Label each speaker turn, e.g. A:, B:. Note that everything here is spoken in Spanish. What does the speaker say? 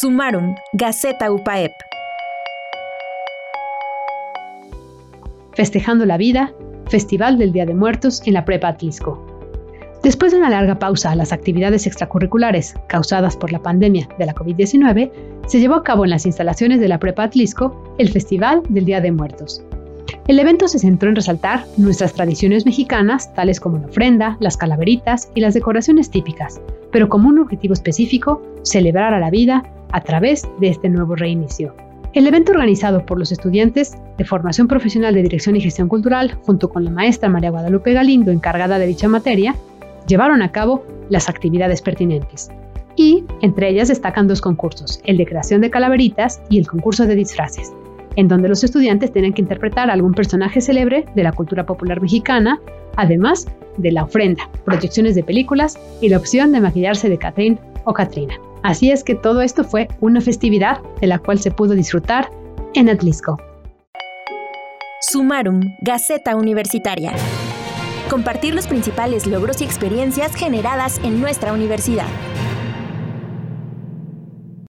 A: Sumarum, Gaceta UPAEP.
B: Festejando la vida, Festival del Día de Muertos en la Prepa Atlisco. Después de una larga pausa a las actividades extracurriculares causadas por la pandemia de la COVID-19, se llevó a cabo en las instalaciones de la Prepa Atlisco el Festival del Día de Muertos. El evento se centró en resaltar nuestras tradiciones mexicanas, tales como la ofrenda, las calaveritas y las decoraciones típicas, pero como un objetivo específico, celebrar a la vida a través de este nuevo reinicio. El evento organizado por los estudiantes de Formación Profesional de Dirección y Gestión Cultural, junto con la maestra María Guadalupe Galindo, encargada de dicha materia, llevaron a cabo las actividades pertinentes. Y entre ellas destacan dos concursos, el de creación de calaveritas y el concurso de disfraces, en donde los estudiantes tienen que interpretar algún personaje célebre de la cultura popular mexicana, además de la ofrenda, proyecciones de películas y la opción de maquillarse de Catherine o Katrina. Así es que todo esto fue una festividad de la cual se pudo disfrutar en Atlisco.
A: Sumarum, Gaceta Universitaria compartir los principales logros y experiencias generadas en nuestra universidad.